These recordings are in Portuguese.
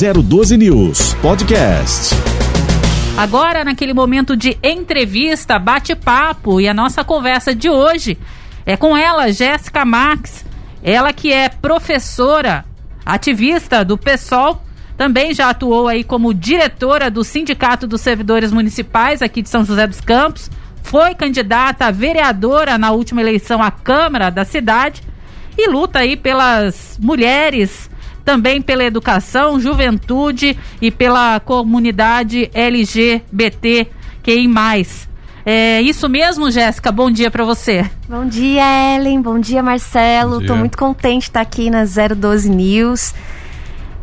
012 News Podcast. Agora, naquele momento de entrevista, bate-papo, e a nossa conversa de hoje é com ela, Jéssica Marques, ela que é professora, ativista do PSOL, também já atuou aí como diretora do Sindicato dos Servidores Municipais aqui de São José dos Campos, foi candidata a vereadora na última eleição à Câmara da cidade e luta aí pelas mulheres, também pela educação, juventude e pela comunidade LGBT mais. É isso mesmo, Jéssica? Bom dia para você. Bom dia, Ellen. Bom dia, Marcelo. Bom dia. Tô muito contente de estar aqui na 012 News.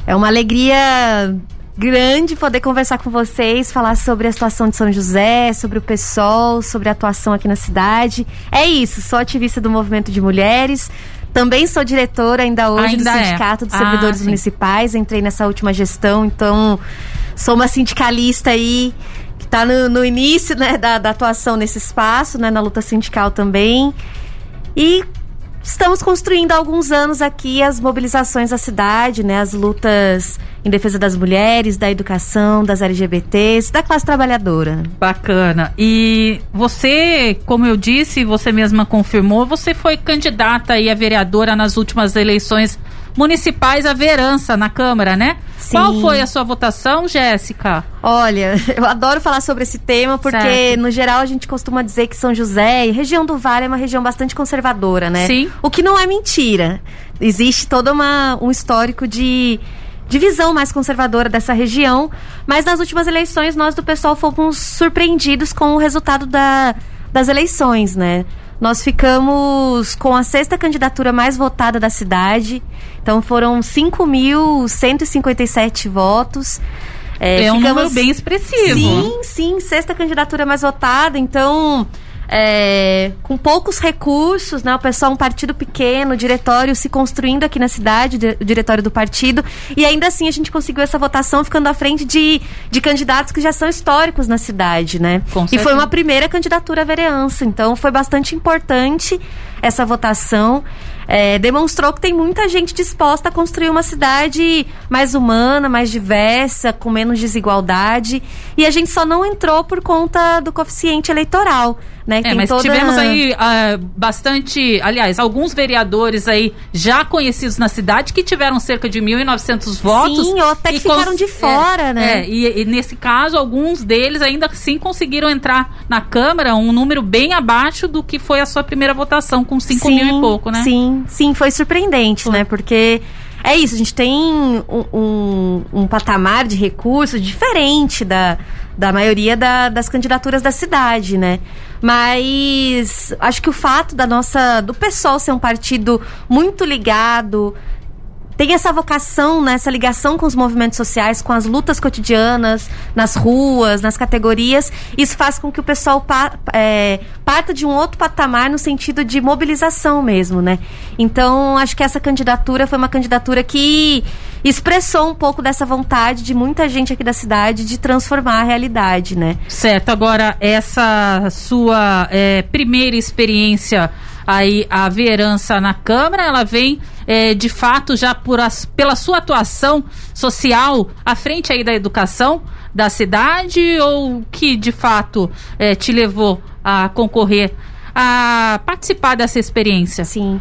É uma alegria grande poder conversar com vocês, falar sobre a situação de São José, sobre o PSOL, sobre a atuação aqui na cidade. É isso, sou ativista do movimento de mulheres. Também sou diretora ainda hoje ainda do é. Sindicato é. dos Servidores ah, Municipais. Entrei nessa última gestão, então sou uma sindicalista aí que está no, no, início né, da, da, atuação nesse espaço, né, na luta sindical também. E estamos construindo há alguns anos aqui as mobilizações da cidade, né, as lutas em defesa das mulheres, da educação, das LGBTs, da classe trabalhadora. Bacana. E você, como eu disse, você mesma confirmou, você foi candidata aí a vereadora nas últimas eleições municipais a verança na Câmara, né? Sim. Qual foi a sua votação, Jéssica? Olha, eu adoro falar sobre esse tema porque, certo. no geral, a gente costuma dizer que São José e região do Vale é uma região bastante conservadora, né? Sim. O que não é mentira. Existe todo uma, um histórico de divisão mais conservadora dessa região, mas nas últimas eleições nós do pessoal fomos surpreendidos com o resultado da, das eleições, né? Nós ficamos com a sexta candidatura mais votada da cidade. Então foram 5.157 votos. É, é um ficamos... número bem expressivo. Sim, sim, sexta candidatura mais votada. Então, é, com poucos recursos, né? O pessoal, um partido pequeno, o diretório se construindo aqui na cidade, o diretório do partido, e ainda assim a gente conseguiu essa votação ficando à frente de, de candidatos que já são históricos na cidade, né? Com e foi uma primeira candidatura à vereança, então foi bastante importante essa votação. É, demonstrou que tem muita gente disposta a construir uma cidade mais humana, mais diversa, com menos desigualdade. E a gente só não entrou por conta do coeficiente eleitoral. Né, é, mas toda... tivemos aí uh, bastante, aliás, alguns vereadores aí já conhecidos na cidade que tiveram cerca de 1.900 votos. Sim, ou até que ficaram de fora, é, né? É, e, e, nesse caso, alguns deles ainda assim conseguiram entrar na Câmara, um número bem abaixo do que foi a sua primeira votação, com 5 sim, mil e pouco, né? Sim, sim, foi surpreendente, foi. né? Porque é isso, a gente tem um, um, um patamar de recursos diferente da, da maioria da, das candidaturas da cidade, né? Mas acho que o fato da nossa do pessoal ser um partido muito ligado tem essa vocação, né, essa ligação com os movimentos sociais, com as lutas cotidianas, nas ruas, nas categorias. Isso faz com que o pessoal pa, é, parta de um outro patamar no sentido de mobilização mesmo, né? Então, acho que essa candidatura foi uma candidatura que expressou um pouco dessa vontade de muita gente aqui da cidade de transformar a realidade, né? Certo. Agora, essa sua é, primeira experiência aí a verança na Câmara, ela vem é, de fato já por as, pela sua atuação social à frente aí da educação da cidade ou que de fato é, te levou a concorrer a participar dessa experiência? Sim.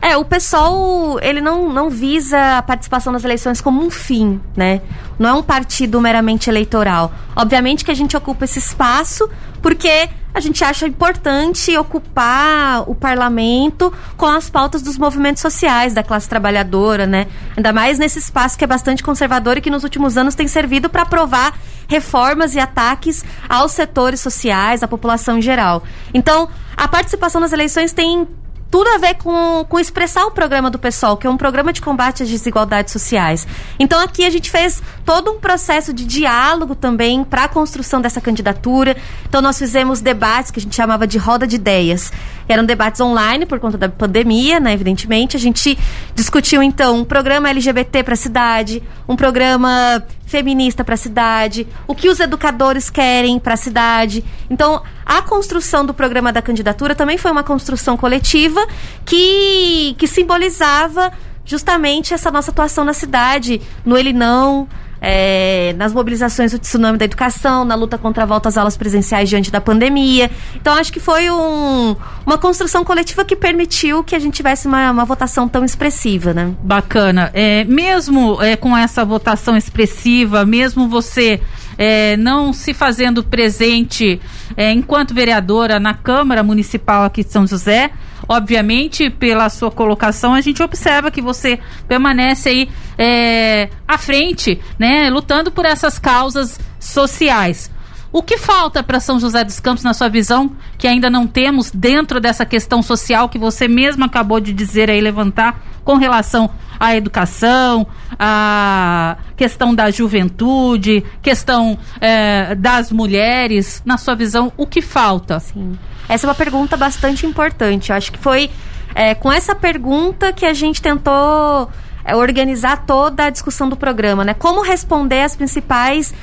É, o pessoal, ele não, não visa a participação nas eleições como um fim, né? Não é um partido meramente eleitoral. Obviamente que a gente ocupa esse espaço porque a gente acha importante ocupar o parlamento com as pautas dos movimentos sociais, da classe trabalhadora, né? Ainda mais nesse espaço que é bastante conservador e que nos últimos anos tem servido para aprovar reformas e ataques aos setores sociais, à população em geral. Então, a participação nas eleições tem tudo a ver com, com expressar o programa do PSOL, que é um programa de combate às desigualdades sociais. Então aqui a gente fez todo um processo de diálogo também para a construção dessa candidatura. Então nós fizemos debates que a gente chamava de roda de ideias. Eram debates online por conta da pandemia, né, evidentemente. A gente discutiu então um programa LGBT para a cidade, um programa feminista para a cidade, o que os educadores querem para a cidade. Então, a construção do programa da candidatura também foi uma construção coletiva que, que simbolizava justamente essa nossa atuação na cidade, no ele não, é, nas mobilizações do tsunami da educação, na luta contra a volta às aulas presenciais diante da pandemia. Então, acho que foi um, uma construção coletiva que permitiu que a gente tivesse uma, uma votação tão expressiva, né? Bacana. É, mesmo é, com essa votação expressiva, mesmo você é, não se fazendo presente é, enquanto vereadora na Câmara Municipal aqui de São José, obviamente, pela sua colocação, a gente observa que você permanece aí é, à frente, né, lutando por essas causas sociais. O que falta para São José dos Campos, na sua visão, que ainda não temos dentro dessa questão social que você mesmo acabou de dizer aí, levantar, com relação à educação, à questão da juventude, questão é, das mulheres? Na sua visão, o que falta? Sim. Essa é uma pergunta bastante importante. Eu acho que foi é, com essa pergunta que a gente tentou é, organizar toda a discussão do programa, né? Como responder às principais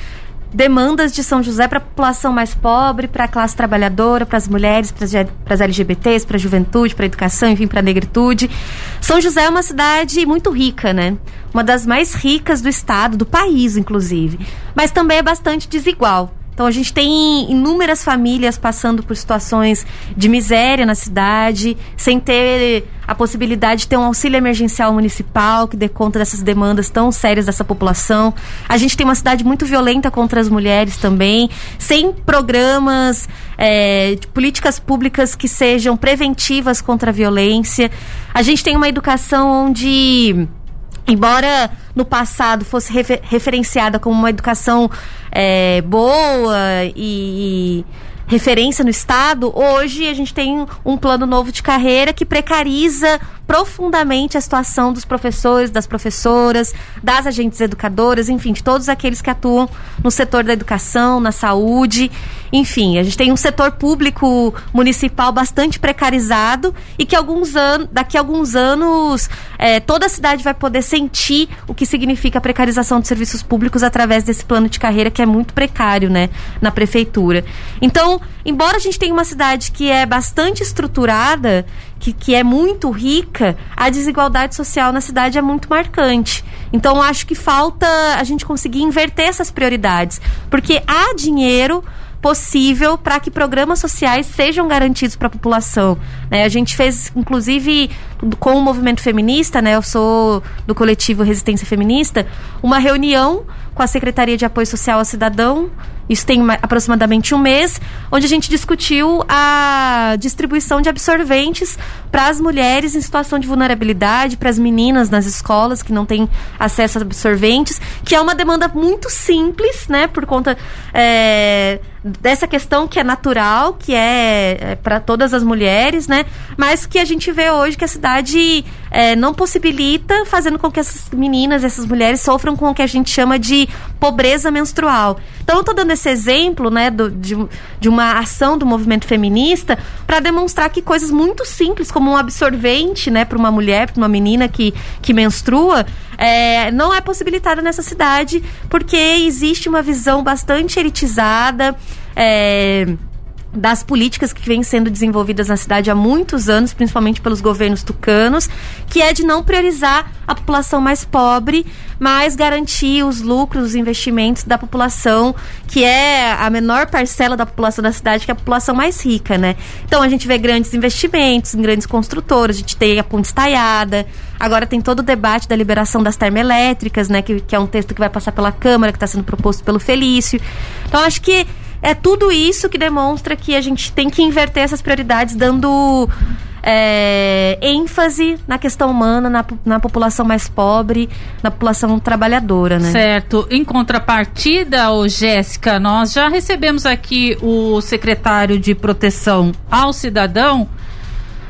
demandas de São José para a população mais pobre, para a classe trabalhadora, para as mulheres, para as LGBTs, para a juventude, para a educação, enfim, para a negritude. São José é uma cidade muito rica, né? Uma das mais ricas do estado, do país, inclusive. Mas também é bastante desigual. Então a gente tem inúmeras famílias passando por situações de miséria na cidade, sem ter a possibilidade de ter um auxílio emergencial municipal que dê conta dessas demandas tão sérias dessa população. A gente tem uma cidade muito violenta contra as mulheres também, sem programas é, de políticas públicas que sejam preventivas contra a violência. A gente tem uma educação onde embora no passado fosse refer referenciada como uma educação é, boa e, e referência no Estado, hoje a gente tem um plano novo de carreira que precariza profundamente a situação dos professores, das professoras, das agentes educadoras, enfim, de todos aqueles que atuam no setor da educação, na saúde. Enfim, a gente tem um setor público municipal bastante precarizado e que alguns anos, daqui a alguns anos é, toda a cidade vai poder sentir o que significa a precarização de serviços públicos através desse plano de carreira que é muito precário, né, na prefeitura. Então, embora a gente tenha uma cidade que é bastante estruturada, que, que é muito rica, a desigualdade social na cidade é muito marcante. Então, acho que falta a gente conseguir inverter essas prioridades, porque há dinheiro possível para que programas sociais sejam garantidos para a população. Né? A gente fez, inclusive, com o movimento feminista, né? Eu sou do coletivo Resistência Feminista, uma reunião com a Secretaria de Apoio Social ao Cidadão, isso tem aproximadamente um mês, onde a gente discutiu a distribuição de absorventes para as mulheres em situação de vulnerabilidade, para as meninas nas escolas que não têm acesso a absorventes, que é uma demanda muito simples, né, por conta é, dessa questão que é natural, que é, é para todas as mulheres, né, mas que a gente vê hoje que a cidade é, não possibilita, fazendo com que essas meninas, essas mulheres sofram com o que a gente chama de pobreza menstrual. Então, eu estou dando esse exemplo, né, do, de, de uma ação do movimento feminista para demonstrar que coisas muito simples, como um absorvente, né, para uma mulher, para uma menina que, que menstrua, é, não é possibilitada nessa cidade, porque existe uma visão bastante elitizada. É, das políticas que vêm sendo desenvolvidas na cidade há muitos anos, principalmente pelos governos tucanos, que é de não priorizar a população mais pobre, mas garantir os lucros, os investimentos da população, que é a menor parcela da população da cidade, que é a população mais rica, né? Então a gente vê grandes investimentos em grandes construtoras, a gente tem a ponte estaiada, agora tem todo o debate da liberação das termoelétricas, né? Que, que é um texto que vai passar pela Câmara, que está sendo proposto pelo Felício. Então acho que é tudo isso que demonstra que a gente tem que inverter essas prioridades, dando é, ênfase na questão humana, na, na população mais pobre, na população trabalhadora, né? Certo. Em contrapartida, Jéssica, nós já recebemos aqui o secretário de Proteção ao Cidadão,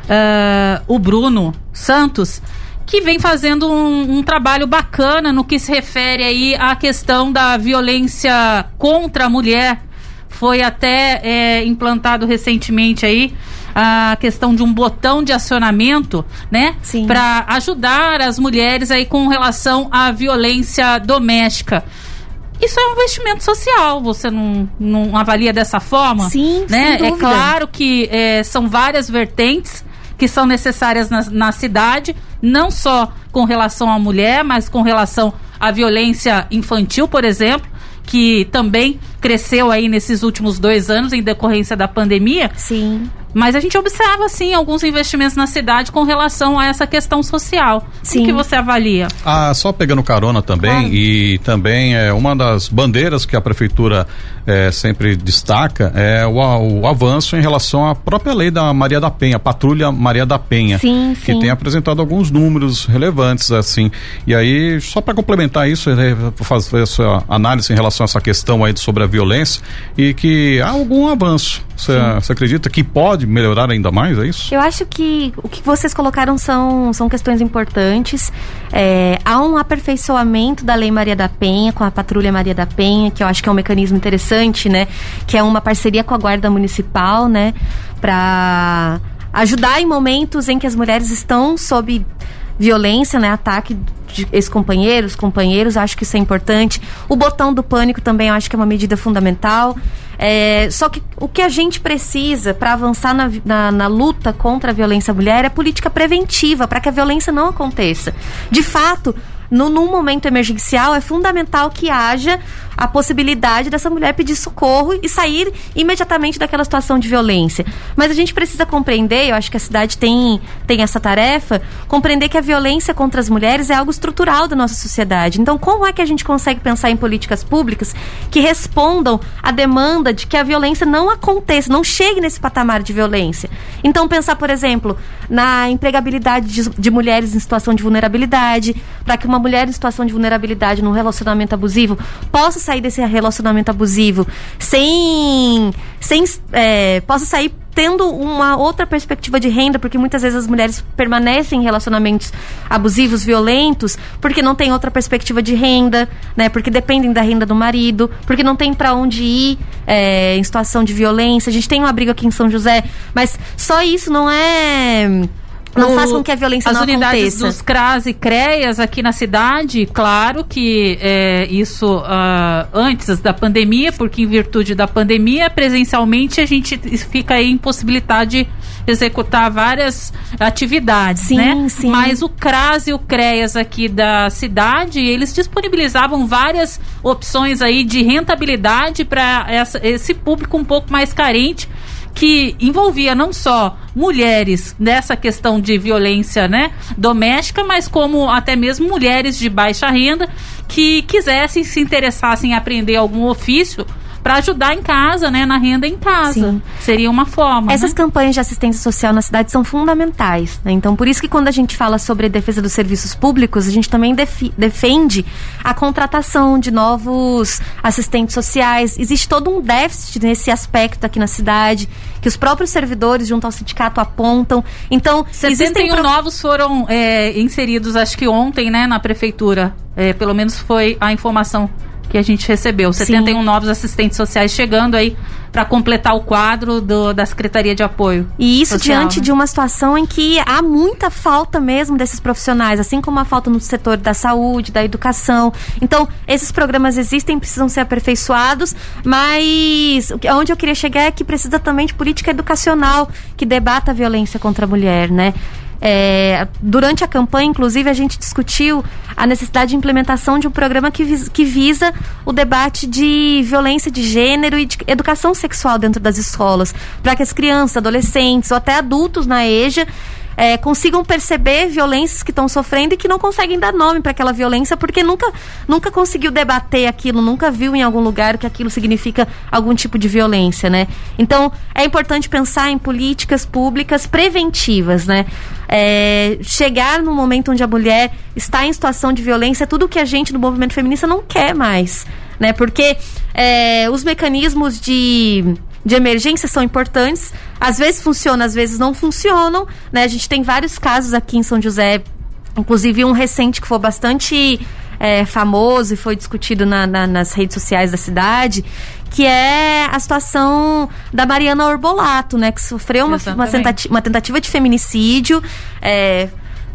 uh, o Bruno Santos, que vem fazendo um, um, trabalho bacana no que se refere aí à questão da violência contra a mulher foi até é, implantado recentemente aí a questão de um botão de acionamento, né? Para ajudar as mulheres aí com relação à violência doméstica. Isso é um investimento social, você não, não avalia dessa forma? Sim, né? É claro que é, são várias vertentes que são necessárias na, na cidade, não só com relação à mulher, mas com relação a violência infantil, por exemplo, que também cresceu aí nesses últimos dois anos em decorrência da pandemia. Sim. Mas a gente observa, sim, alguns investimentos na cidade com relação a essa questão social. Sim. O que você avalia? Ah, só pegando carona também, claro. e também é uma das bandeiras que a prefeitura é, sempre destaca é o, o, avanço em relação à própria lei da Maria da Penha, Patrulha Maria da Penha. Sim, que sim. tem apresentado alguns números relevantes, assim. E aí, só para complementar isso, é, fazer essa análise em relação a essa questão aí sobre a violência e que há algum avanço. Você acredita que pode melhorar ainda mais, é isso? Eu acho que o que vocês colocaram são, são questões importantes. É, há um aperfeiçoamento da Lei Maria da Penha, com a Patrulha Maria da Penha, que eu acho que é um mecanismo interessante, né? Que é uma parceria com a Guarda Municipal, né? Para ajudar em momentos em que as mulheres estão sob violência, né? Ataque ex-companheiros, companheiros, acho que isso é importante. O botão do pânico também acho que é uma medida fundamental. É, só que o que a gente precisa para avançar na, na, na, luta contra a violência à mulher é política preventiva, para que a violência não aconteça. De fato, no, num momento emergencial, é fundamental que haja a possibilidade dessa mulher pedir socorro e sair imediatamente daquela situação de violência. Mas a gente precisa compreender, eu acho que a cidade tem, tem essa tarefa, compreender que a violência contra as mulheres é algo estrutural da nossa sociedade. Então, como é que a gente consegue pensar em políticas públicas que respondam à demanda de que a violência não aconteça, não chegue nesse patamar de violência? Então, pensar, por exemplo, na empregabilidade de, de mulheres em situação de vulnerabilidade, para que uma mulher em situação de vulnerabilidade num relacionamento abusivo possa sair desse relacionamento abusivo sem. sem é, possa sair tendo uma outra perspectiva de renda, porque muitas vezes as mulheres permanecem em relacionamentos abusivos, violentos, porque não tem outra perspectiva de renda, né? Porque dependem da renda do marido, porque não tem para onde ir é, em situação de violência. A gente tem um abrigo aqui em São José, mas só isso não é não o, faz com que a violência as não unidades aconteça. dos CRAS e CREAS aqui na cidade, claro que é, isso uh, antes da pandemia, porque em virtude da pandemia, presencialmente a gente fica aí impossibilitado de executar várias atividades, sim, né? Sim. Mas o CRAS e o CREAS aqui da cidade, eles disponibilizavam várias opções aí de rentabilidade para esse público um pouco mais carente que envolvia não só mulheres nessa questão de violência né, doméstica, mas como até mesmo mulheres de baixa renda que quisessem se interessassem em aprender algum ofício para ajudar em casa, né, na renda em casa. Sim. Seria uma forma. Essas né? campanhas de assistência social na cidade são fundamentais. Né? Então, por isso que quando a gente fala sobre defesa dos serviços públicos, a gente também defende a contratação de novos assistentes sociais. Existe todo um déficit nesse aspecto aqui na cidade, que os próprios servidores junto ao sindicato apontam. Então, 71 existem pro... novos foram é, inseridos, acho que ontem, né, na prefeitura. É, pelo menos foi a informação que a gente recebeu. 71 Sim. novos assistentes sociais chegando aí para completar o quadro do, da Secretaria de Apoio. E isso social, diante né? de uma situação em que há muita falta mesmo desses profissionais, assim como a falta no setor da saúde, da educação. Então, esses programas existem, precisam ser aperfeiçoados, mas onde eu queria chegar é que precisa também de política educacional que debata a violência contra a mulher, né? É, durante a campanha, inclusive, a gente discutiu a necessidade de implementação de um programa que, vis, que visa o debate de violência de gênero e de educação sexual dentro das escolas, para que as crianças, adolescentes ou até adultos na EJA é, consigam perceber violências que estão sofrendo e que não conseguem dar nome para aquela violência porque nunca, nunca conseguiu debater aquilo, nunca viu em algum lugar que aquilo significa algum tipo de violência, né? Então é importante pensar em políticas públicas preventivas, né? É, chegar no momento onde a mulher está em situação de violência, tudo que a gente do movimento feminista não quer mais, né? Porque é, os mecanismos de de emergência são importantes. Às vezes funcionam, às vezes não funcionam. Né? A gente tem vários casos aqui em São José, inclusive um recente que foi bastante é, famoso e foi discutido na, na, nas redes sociais da cidade, que é a situação da Mariana Orbolato, né? Que sofreu uma, uma, tentativa, uma tentativa de feminicídio. É,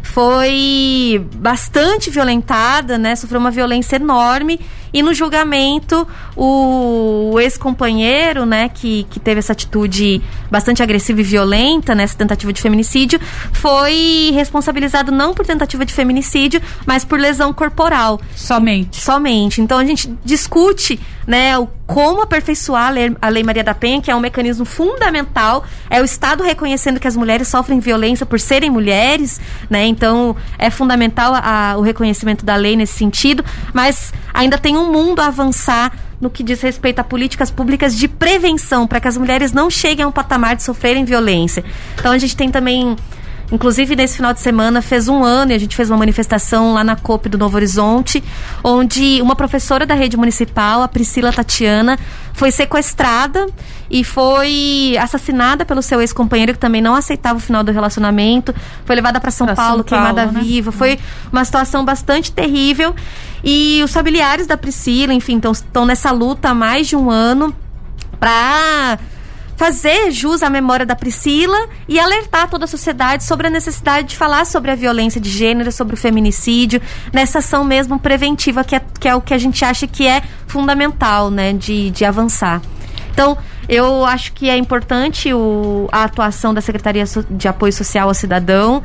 foi bastante violentada, né? Sofreu uma violência enorme E no julgamento, o ex-companheiro, né, que, que teve essa atitude bastante agressiva e violenta nessa tentativa de feminicídio, foi responsabilizado não por tentativa de feminicídio, mas por lesão corporal. Somente. Somente. Então a gente discute, né, o como aperfeiçoar a lei, Maria da Penha, que é um mecanismo fundamental, é o Estado reconhecendo que as mulheres sofrem violência por serem mulheres, né? Então é fundamental a, o reconhecimento da lei nesse sentido, mas ainda tem um mundo a avançar no que diz respeito a políticas públicas de prevenção, para que as mulheres não cheguem a um patamar de sofrerem violência. Então a gente tem também Inclusive, nesse final de semana, fez um ano e a gente fez uma manifestação lá na COP do Novo Horizonte, onde uma professora da rede municipal, a Priscila Tatiana, foi sequestrada e foi assassinada pelo seu ex-companheiro, que também não aceitava o final do relacionamento. Foi levada para São pra Paulo, São queimada né? viva. Foi uma situação bastante terrível. E os familiares da Priscila, enfim, estão nessa luta há mais de um ano para fazer jus à memória da Priscila e alertar toda a sociedade sobre a necessidade de falar sobre a violência de gênero, sobre o feminicídio, nessa ação mesmo preventiva, que é, que é o que a gente acha que é fundamental, né, de, de avançar. Então, eu acho que é importante o, a atuação da Secretaria de Apoio Social ao Cidadão.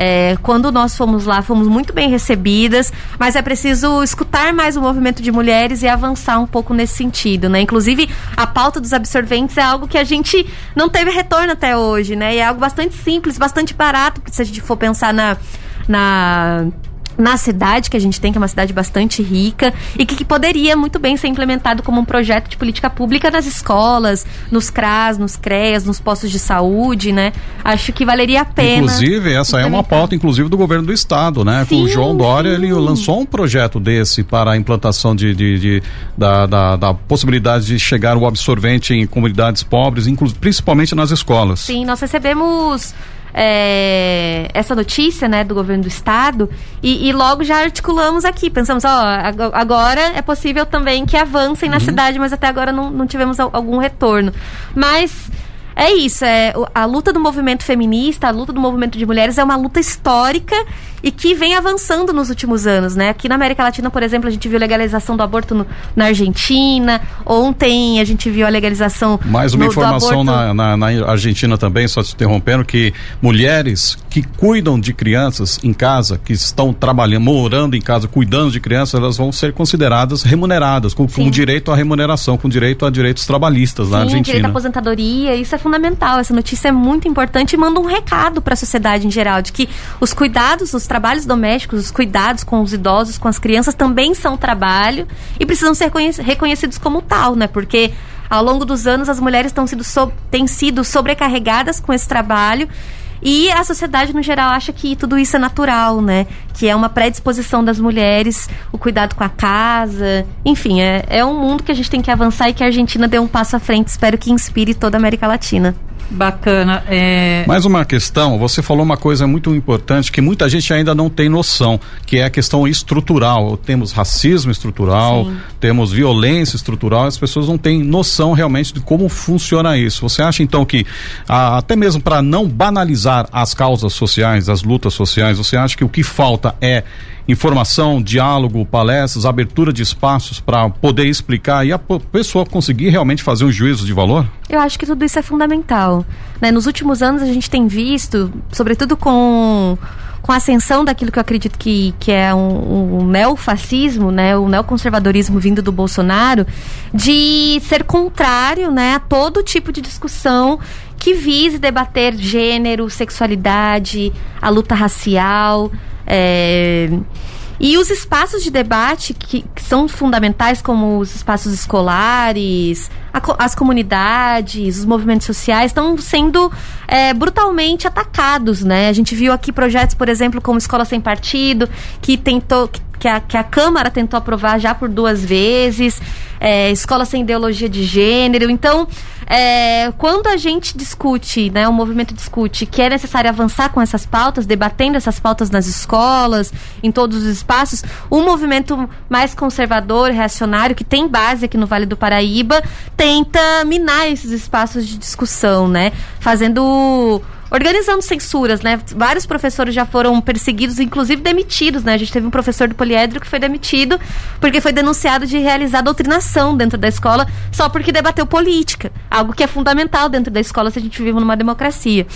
É, quando nós fomos lá, fomos muito bem recebidas, mas é preciso escutar mais o movimento de mulheres e avançar um pouco nesse sentido, né? Inclusive, a pauta dos absorventes é algo que a gente não teve retorno até hoje, né? E é algo bastante simples, bastante barato, se a gente for pensar na, na na cidade que a gente tem, que é uma cidade bastante rica e que, que, poderia muito bem ser implementado como um projeto de política pública nas escolas, nos CRAS, nos CREAS, nos postos de saúde, né? Acho que valeria a pena. Inclusive, essa é uma pauta, inclusive, do governo do estado, né? Sim, o João Dória, sim. ele lançou um projeto desse para a implantação de, de, de da, da, da, possibilidade de chegar o absorvente em comunidades pobres, principalmente nas escolas. Sim, nós recebemos é, essa notícia, né, do governo do estado e, e, logo já articulamos aqui, pensamos, ó, agora é possível também que avancem na uhum. cidade, mas até agora não, não tivemos algum retorno. Mas é isso, é, a luta do movimento feminista, a luta do movimento de mulheres é uma luta histórica e que vem avançando nos últimos anos, né? Aqui na América Latina, por exemplo, a gente viu a legalização do aborto no, na Argentina. Ontem a gente viu a legalização Mais uma no, informação na, na, na, Argentina também, só te interrompendo, que mulheres que cuidam de crianças em casa, que estão trabalhando, morando em casa, cuidando de crianças, elas vão ser consideradas remuneradas, com, com direito à remuneração, com direito a direitos trabalhistas Sim, na Argentina. direito à aposentadoria, isso é fundamental. Essa notícia é muito importante e manda um recado para a sociedade em geral de que os cuidados, os trabalhos domésticos, os cuidados com os idosos, com as crianças também são trabalho e precisam ser reconhecidos como tal, né? Porque ao longo dos anos as mulheres sido, so têm sido sobrecarregadas com esse trabalho e a sociedade, no geral, acha que tudo isso é natural, né? Que é uma predisposição das mulheres, o cuidado com a casa. Enfim, é, é um mundo que a gente tem que avançar e que a Argentina dê um passo à frente. Espero que inspire toda a América Latina. Bacana. É... Mais uma questão, você falou uma coisa muito importante que muita gente ainda não tem noção, que é a questão estrutural. Temos racismo estrutural, Sim. temos violência estrutural, as pessoas não têm noção realmente de como funciona isso. Você acha então que, até mesmo para não banalizar as causas sociais, as lutas sociais, você acha que o que falta é informação, diálogo, palestras, abertura de espaços para poder explicar e a pessoa conseguir realmente fazer um juízo de valor? Eu acho que tudo isso é fundamental. Né? Nos últimos anos a gente tem visto, sobretudo com com a ascensão daquilo que eu acredito que, que é um, um neofascismo, né, o neoconservadorismo vindo do Bolsonaro, de ser contrário né, a todo tipo de discussão que vise debater gênero, sexualidade, a luta racial. É, e os espaços de debate que, que, são fundamentais, como os espaços escolares, a, as comunidades, os movimentos sociais, estão sendo é, brutalmente atacados, né? A gente viu aqui projetos, por exemplo, como Escola Sem Partido, que tentou, que que a, que a Câmara tentou aprovar já por duas vezes, é, escola sem ideologia de gênero. Então, é, quando a gente discute, né, o movimento discute que é necessário avançar com essas pautas, debatendo essas pautas nas escolas, em todos os espaços, o movimento mais conservador, reacionário, que tem base aqui no Vale do Paraíba, tenta minar esses espaços de discussão, né, fazendo organizando censuras, né? Vários professores já foram perseguidos, inclusive demitidos, né? A gente teve um professor do poliedro que foi demitido porque foi denunciado de realizar doutrinação dentro da escola só porque debateu política, algo que é fundamental dentro da escola se a gente vive numa democracia.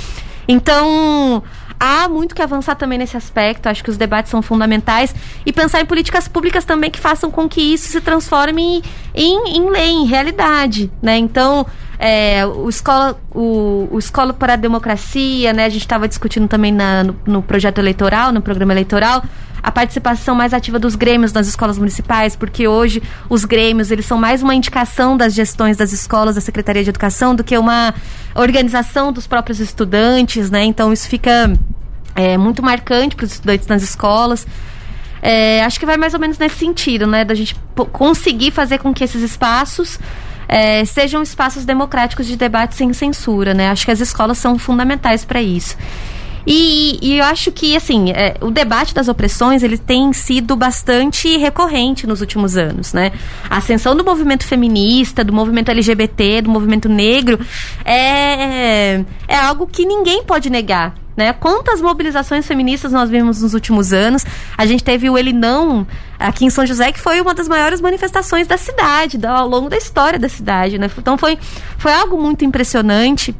Então, há muito que avançar também nesse aspecto, acho que os debates são fundamentais e pensar em políticas públicas também que façam com que isso se transforme em, em lei, em realidade, né? Então, é, o, escola, o, o Escola para a Democracia, né? A gente estava discutindo também na, no, no projeto eleitoral, no programa eleitoral, a participação mais ativa dos grêmios nas escolas municipais, porque hoje os grêmios eles são mais uma indicação das gestões das escolas, da Secretaria de Educação, do que uma organização dos próprios estudantes, né? Então isso fica é, muito marcante para os estudantes nas escolas. É, acho que vai mais ou menos nesse sentido, né? Da gente conseguir fazer com que esses espaços é, sejam espaços democráticos de debate sem censura, né? Acho que as escolas são fundamentais para isso. E, e, eu acho que, assim, é, o debate das opressões, ele tem sido bastante recorrente nos últimos anos, né? A ascensão do movimento feminista, do movimento LGBT, do movimento negro, é, é algo que ninguém pode negar, né? Quantas mobilizações feministas nós vimos nos últimos anos? A gente teve o Ele Não aqui em São José, que foi uma das maiores manifestações da cidade, ao longo da história da cidade, né? Então foi, foi algo muito impressionante.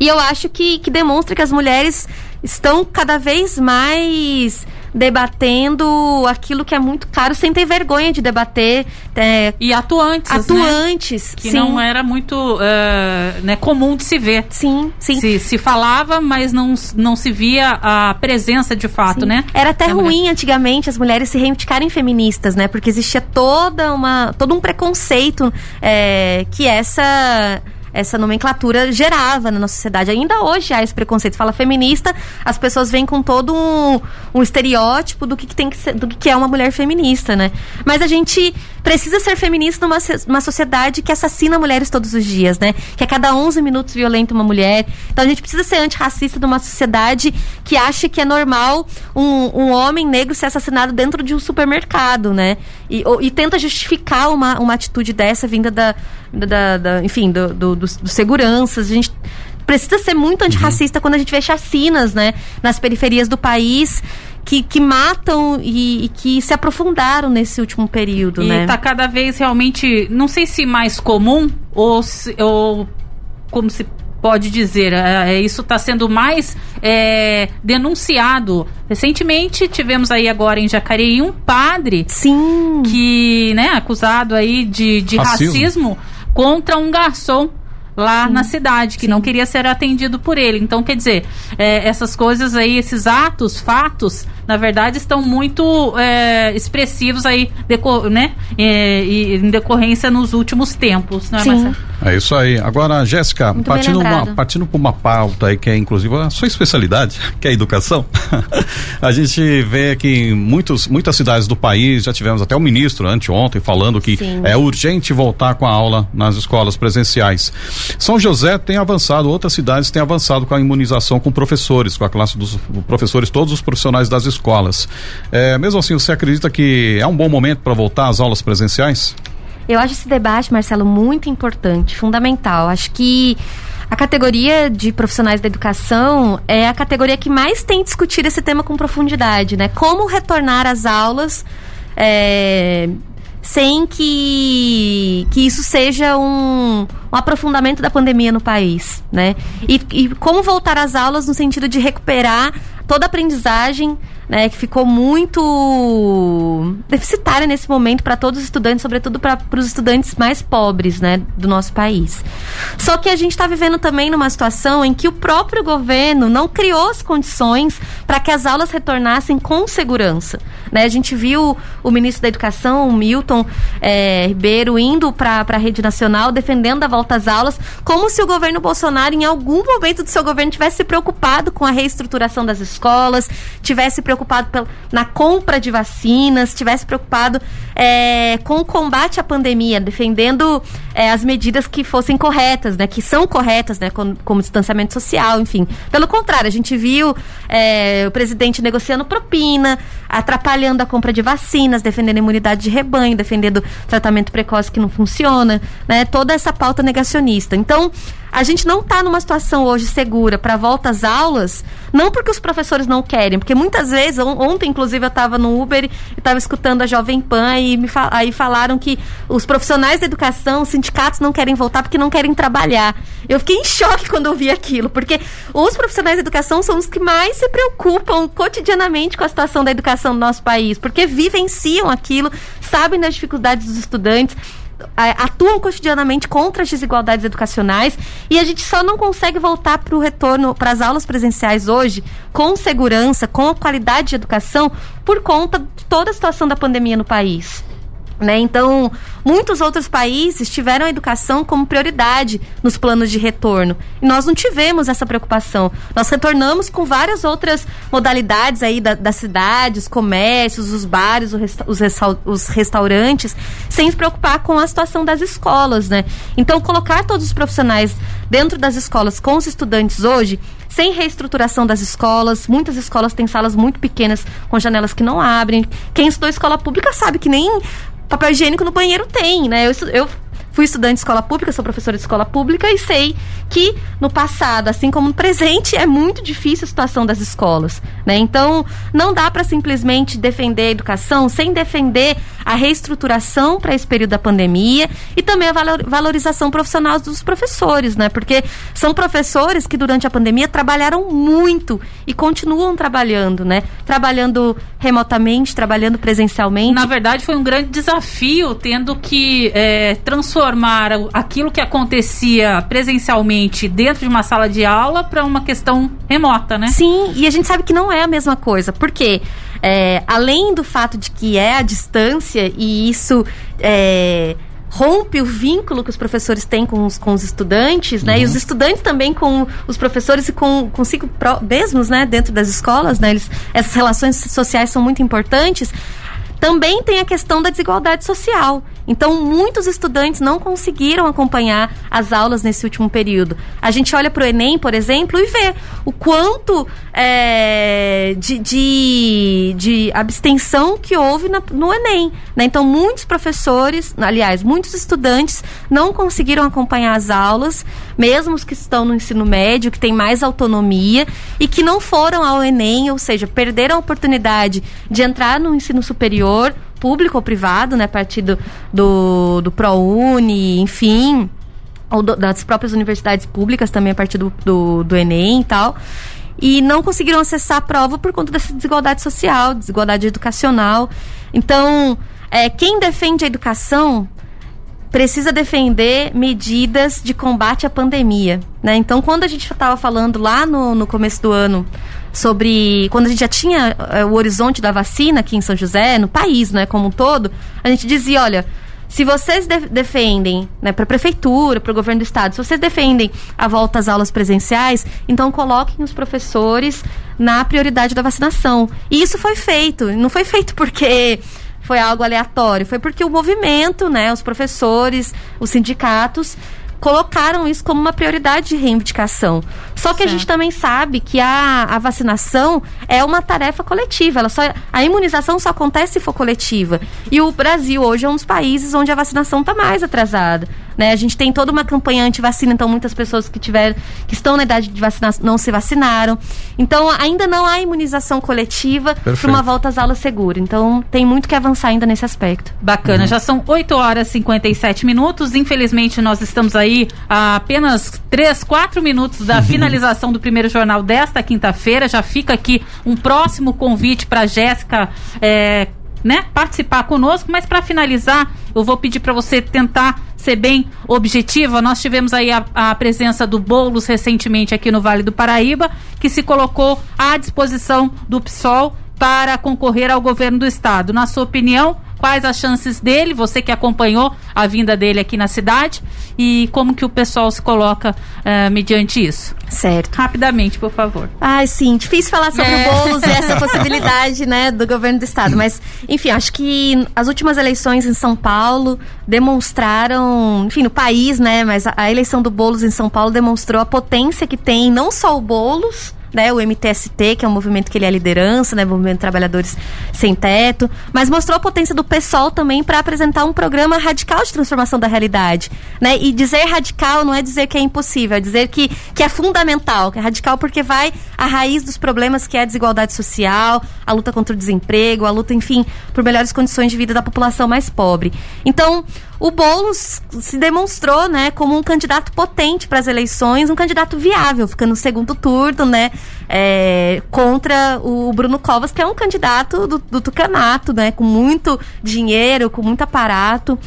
E eu acho que, que demonstra que as mulheres estão cada vez mais debatendo aquilo que é muito caro, sem ter vergonha de debater. É, e atuantes. Né? Atuantes. Né? Que sim. não era muito uh, né, comum de se ver. Sim, sim. Se, se falava, mas não, não se via a presença de fato, sim. né? Era até ruim mulher. antigamente as mulheres se reivindicarem feministas, né? Porque existia toda uma, todo um preconceito é, que essa essa nomenclatura gerava na nossa sociedade. Ainda hoje há esse preconceito. Fala feminista, as pessoas vêm com todo um, um estereótipo do que, que tem que ser, do que é uma mulher feminista, né? Mas a gente precisa ser feminista numa, numa sociedade que assassina mulheres todos os dias, né? Que a cada 11 minutos violenta uma mulher. Então a gente precisa ser antirracista numa sociedade que acha que é normal um, um homem negro ser assassinado dentro de um supermercado, né? E, ou, e tenta justificar uma, uma atitude dessa vinda da, da, da enfim, do, do, dos, dos seguranças. A gente precisa ser muito uhum. antirracista uhum. quando a gente vê chacinas, né? Nas periferias do país. Que, que matam e, e que se aprofundaram nesse último período, e né? E tá cada vez realmente, não sei se mais comum ou, se, ou como se pode dizer, é, é isso está sendo mais é, denunciado. Recentemente tivemos aí agora em Jacareí um padre Sim. que, né, acusado aí de, de racismo. racismo contra um garçom lá Sim. na cidade, que Sim. não queria ser atendido por ele. Então, quer dizer, é, essas coisas aí, esses atos, fatos, na verdade, estão muito é, expressivos aí, deco né? É, e, em decorrência nos últimos tempos, né, Sim. É isso aí. Agora, Jéssica, partindo, uma, partindo para uma pauta aí que é inclusive a sua especialidade, que é a educação, a gente vê que em muitos, muitas cidades do país, já tivemos até o ministro anteontem falando que Sim. é urgente voltar com a aula nas escolas presenciais. São José tem avançado, outras cidades têm avançado com a imunização com professores, com a classe dos professores, todos os profissionais das escolas. É, mesmo assim, você acredita que é um bom momento para voltar às aulas presenciais? Eu acho esse debate, Marcelo, muito importante, fundamental. Acho que a categoria de profissionais da educação é a categoria que mais tem discutido esse tema com profundidade, né? Como retornar às aulas é, sem que, que isso seja um, um aprofundamento da pandemia no país, né? E, e como voltar às aulas no sentido de recuperar toda a aprendizagem né, que ficou muito deficitária nesse momento para todos os estudantes, sobretudo para os estudantes mais pobres né, do nosso país. Só que a gente está vivendo também numa situação em que o próprio governo não criou as condições para que as aulas retornassem com segurança. Né? A gente viu o ministro da Educação, o Milton é, Ribeiro, indo para a rede nacional defendendo a volta às aulas, como se o governo Bolsonaro, em algum momento do seu governo, tivesse se preocupado com a reestruturação das escolas, tivesse preocupado na compra de vacinas, tivesse preocupado é, com o combate à pandemia, defendendo é, as medidas que fossem corretas, né, que são corretas, né, como, como distanciamento social, enfim. Pelo contrário, a gente viu é, o presidente negociando propina, atrapalhando a compra de vacinas, defendendo imunidade de rebanho, defendendo tratamento precoce que não funciona, né, toda essa pauta negacionista. Então, a gente não está numa situação hoje segura para volta às aulas, não porque os professores não querem, porque muitas vezes, ontem inclusive eu estava no Uber e estava escutando a Jovem Pan e me aí falaram que os profissionais da educação, os sindicatos não querem voltar porque não querem trabalhar. Eu fiquei em choque quando eu vi aquilo, porque os profissionais da educação são os que mais se preocupam cotidianamente com a situação da educação do nosso país, porque vivenciam aquilo, sabem das dificuldades dos estudantes atuam cotidianamente contra as desigualdades educacionais e a gente só não consegue voltar para o retorno para as aulas presenciais hoje com segurança, com qualidade de educação por conta de toda a situação da pandemia no país. Né? Então, muitos outros países tiveram a educação como prioridade nos planos de retorno. E nós não tivemos essa preocupação. Nós retornamos com várias outras modalidades aí da, das cidades, comércios, os bares, os, resta os restaurantes, sem se preocupar com a situação das escolas. Né? Então, colocar todos os profissionais dentro das escolas com os estudantes hoje sem reestruturação das escolas. Muitas escolas têm salas muito pequenas com janelas que não abrem. Quem estudou escola pública sabe que nem papel higiênico no banheiro tem, né? Eu, eu fui estudante de escola pública, sou professora de escola pública e sei que no passado, assim como no presente, é muito difícil a situação das escolas, né? Então, não dá para simplesmente defender a educação sem defender a reestruturação para esse período da pandemia e também a valorização profissional dos professores, né? Porque são professores que durante a pandemia trabalharam muito e continuam trabalhando, né? Trabalhando remotamente, trabalhando presencialmente. Na verdade, foi um grande desafio tendo que é, transformar transformar aquilo que acontecia presencialmente dentro de uma sala de aula para uma questão remota, né? Sim, e a gente sabe que não é a mesma coisa. Por quê? É, além do fato de que é a distância e isso é, rompe o vínculo que os professores têm com os, com os estudantes, né? Uhum. E os estudantes também com os professores e com consigo mesmos, né? Dentro das escolas, né? Eles, essas relações sociais são muito importantes. Também tem a questão da desigualdade social. Então, muitos estudantes não conseguiram acompanhar as aulas nesse último período. A gente olha para o Enem, por exemplo, e vê o quanto é, de, de, de, abstenção que houve na, no Enem. Né? Então, muitos professores, aliás, muitos estudantes não conseguiram acompanhar as aulas, mesmo os que estão no ensino médio, que têm mais autonomia e que não foram ao Enem, ou seja, perderam a oportunidade de entrar no ensino superior público ou privado, né, a partir do, do, do ProUni, enfim, ou do, das próprias universidades públicas também a partir do, do, do Enem e tal. E não conseguiram acessar a prova por conta dessa desigualdade social, desigualdade educacional. Então, é, quem defende a educação precisa defender medidas de combate à pandemia. Né? Então, quando a gente estava falando lá no, no começo do ano sobre quando a gente já tinha é, o horizonte da vacina aqui em São José, no país, né, como um todo, a gente dizia, olha, se vocês de defendem, né, para a prefeitura, para o governo do estado, se vocês defendem a volta às aulas presenciais, então coloquem os professores na prioridade da vacinação. E isso foi feito. Não foi feito porque foi algo aleatório, foi porque o movimento, né, os professores, os sindicatos colocaram isso como uma prioridade de reivindicação. Só que certo. a gente também sabe que a, a vacinação é uma tarefa coletiva. Ela só, a imunização só acontece se for coletiva. E o Brasil hoje é um dos países onde a vacinação está mais atrasada. Né? A gente tem toda uma campanha anti-vacina, então muitas pessoas que tiveram, que estão na idade de vacinar não se vacinaram. Então ainda não há imunização coletiva para uma volta às aulas segura. Então tem muito que avançar ainda nesse aspecto. Bacana, uhum. já são 8 horas e 57 minutos. Infelizmente nós estamos aí a apenas 3, 4 minutos da finalização do primeiro jornal desta quinta-feira. Já fica aqui um próximo convite para Jéssica. É, né, participar conosco, mas para finalizar, eu vou pedir para você tentar ser bem objetiva. Nós tivemos aí a, a, presença do Boulos recentemente aqui no Vale do Paraíba, que se colocou à disposição do PSOL para concorrer ao governo do estado. Na sua opinião, quais as chances dele, você que acompanhou a vinda dele aqui na cidade e como que o pessoal se coloca uh, mediante isso. Certo. Rapidamente, por favor. Ai, sim, difícil falar sobre é. o Boulos e essa possibilidade, né, do governo do estado, mas enfim, acho que as últimas eleições em São Paulo demonstraram, enfim, no país, né, mas a, a eleição do Boulos em São Paulo demonstrou a potência que tem não só o Boulos, né, o MTST, que é um movimento que ele é liderança, né, Movimento de Trabalhadores Sem Teto, mas mostrou a potência do PSOL também para apresentar um programa radical de transformação da realidade, né? E dizer radical não é dizer que é impossível, é dizer que, que é fundamental, que é radical porque vai à raiz dos problemas que é a desigualdade social, a luta contra o desemprego, a luta, enfim, por melhores condições de vida da população mais pobre. Então, o Boulos se demonstrou, né, como um candidato potente para as eleições, um candidato viável, ficando no segundo turno, né, é, contra o Bruno Covas, que é um candidato do, do Tucanato, né, com muito dinheiro, com muito aparato.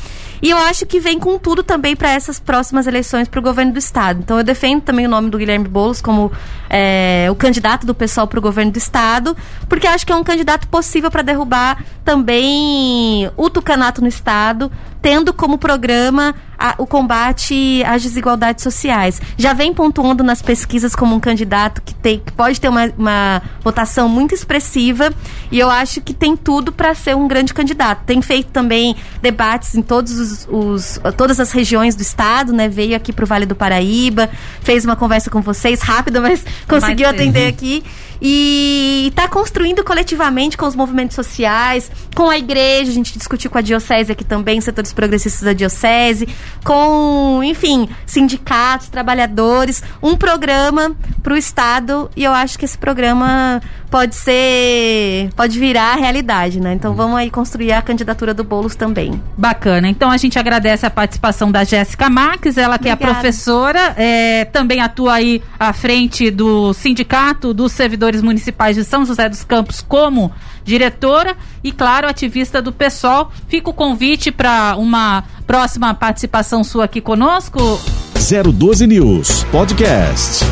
E eu acho que vem com tudo também para essas próximas eleições para o governo do estado. Então eu defendo também o nome do Guilherme Boulos como é, o candidato do pessoal para o governo do estado, porque acho que é um candidato possível para derrubar também o tucanato no estado, tendo como programa a, o combate às desigualdades sociais. Já vem pontuando nas pesquisas como um candidato que, tem, que pode ter uma, uma votação muito expressiva e eu acho que tem tudo para ser um grande candidato. Tem feito também debates em todos os, os, todas as regiões do estado, né? Veio aqui para o Vale do Paraíba, fez uma conversa com vocês rápida, mas conseguiu atender aqui e está construindo coletivamente com os movimentos sociais, com a igreja, a gente discutiu com a diocese aqui também, setores progressistas da diocese, com, enfim, sindicatos, trabalhadores, um programa para o Estado e eu acho que esse programa pode ser, pode virar realidade, né? Então vamos aí construir a candidatura do Bolos também. Bacana. Então a gente agradece a participação da Jéssica Marques, ela que Obrigada. é professora, é, também atua aí à frente do Sindicato dos Servidores Municipais de São José dos Campos como diretora e, claro, ativista do PSOL. Fica o convite para uma próxima participação sua aqui conosco. 012 News Podcast.